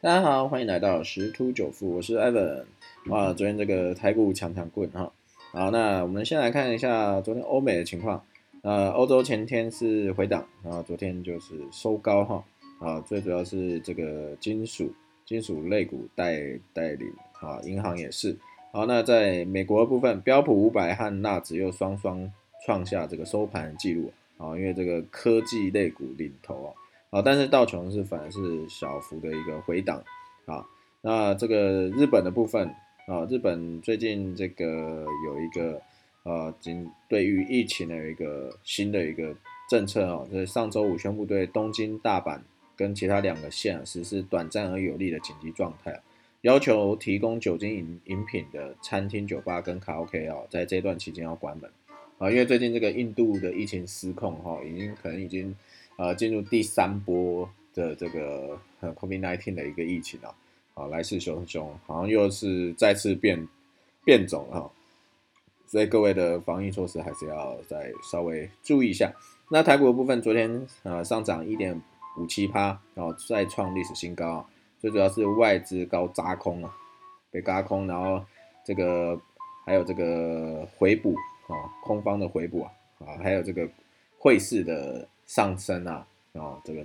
大家好，欢迎来到十突九富，我是 Evan。哇，昨天这个台股强强棍哈，好，那我们先来看一下昨天欧美的情况。呃，欧洲前天是回档，然后昨天就是收高哈。啊，最主要是这个金属金属类股带带领啊，银行也是。好，那在美国部分，标普五百和纳指又双双创下这个收盘记录啊，因为这个科技类股领头啊。啊，但是道琼是反而是小幅的一个回档啊。那这个日本的部分啊，日本最近这个有一个呃，今对于疫情的一个新的一个政策啊，就是上周五宣布对东京、大阪跟其他两个县实施短暂而有利的紧急状态，要求提供酒精饮饮品的餐厅、酒吧跟卡拉 OK 啊，在这段期间要关门啊，因为最近这个印度的疫情失控哈，已经可能已经。呃，进入第三波的这个 COVID-19 的一个疫情啊，啊，来势汹汹，好像又是再次变变种了，所以各位的防疫措施还是要再稍微注意一下。那台股的部分，昨天呃上涨一点五七趴，然后再创历史新高，最主要是外资高扎空啊，被嘎空，然后这个还有这个回补啊，空方的回补啊，啊，还有这个汇市的。上升啊，啊，这个，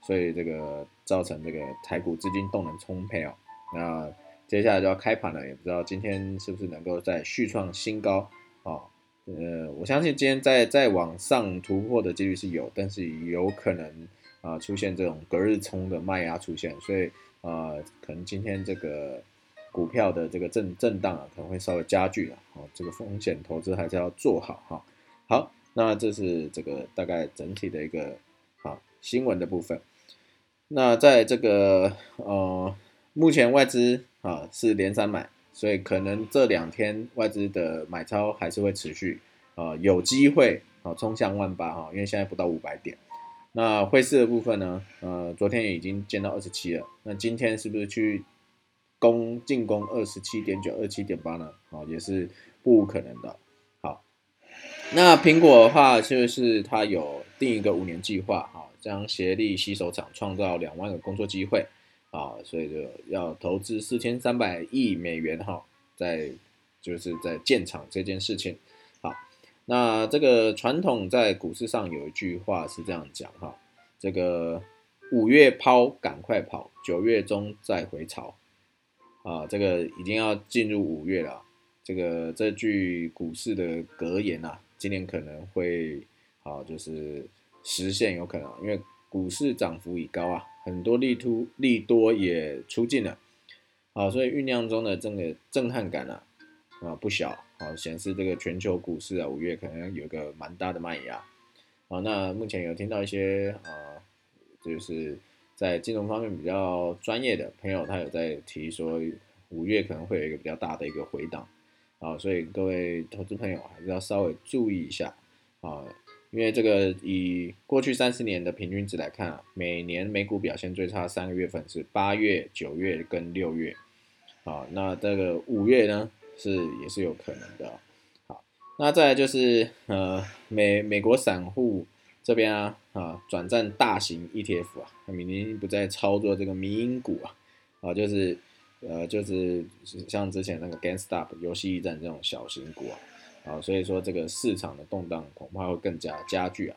所以这个造成这个台股资金动能充沛哦。那接下来就要开盘了，也不知道今天是不是能够再续创新高啊？呃，我相信今天再再往上突破的几率是有，但是有可能啊出现这种隔日冲的卖压出现，所以啊，可能今天这个股票的这个震震荡啊，可能会稍微加剧了。哦，这个风险投资还是要做好哈。好。那这是这个大概整体的一个啊新闻的部分。那在这个呃目前外资啊是连三买，所以可能这两天外资的买超还是会持续啊，有机会啊冲向万八哈，因为现在不到五百点。那汇市的部分呢，呃昨天已经见到二十七了，那今天是不是去攻进攻二十七点九、二七点八呢？啊也是不无可能的。那苹果的话，就是它有定一个五年计划，哈，将协力洗手厂创造两万个工作机会，啊，所以就要投资四千三百亿美元，哈，在就是在建厂这件事情，好，那这个传统在股市上有一句话是这样讲，哈，这个五月抛赶快跑，九月中再回潮，啊，这个已经要进入五月了，这个这句股市的格言啊。今年可能会好，就是实现有可能，因为股市涨幅已高啊，很多利突利多也出尽了，好，所以酝酿中的这个震撼感啊啊不小，好显示这个全球股市啊五月可能有个蛮大的卖压，好，那目前有听到一些啊，就是在金融方面比较专业的朋友，他有在提说五月可能会有一个比较大的一个回档。啊，所以各位投资朋友还是要稍微注意一下啊，因为这个以过去三十年的平均值来看啊，每年美股表现最差三个月份是八月、九月跟六月，啊，那这个五月呢是也是有可能的。好，那再就是呃美美国散户这边啊啊转战大型 ETF 啊，明年不再操作这个民营股啊，啊就是。呃，就是像之前那个 GameStop 游戏驿站这种小型股啊，啊，所以说这个市场的动荡恐怕会更加加剧啊。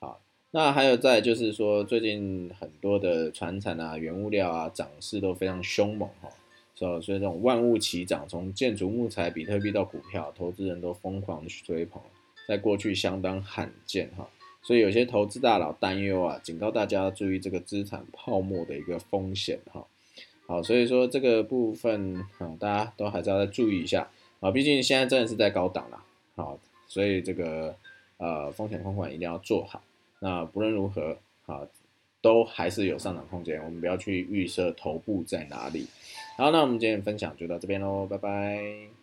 好，那还有在就是说最近很多的船产啊、原物料啊涨势都非常凶猛哈，所以所以这种万物齐涨，从建筑、木材、比特币到股票，投资人都疯狂的追捧，在过去相当罕见哈，所以有些投资大佬担忧啊，警告大家注意这个资产泡沫的一个风险哈。好，所以说这个部分啊，大家都还是要再注意一下啊，毕竟现在真的是在高档啦，好，所以这个呃风险控管一定要做好。那不论如何，啊，都还是有上涨空间，我们不要去预设头部在哪里。好，那我们今天分享就到这边喽，拜拜。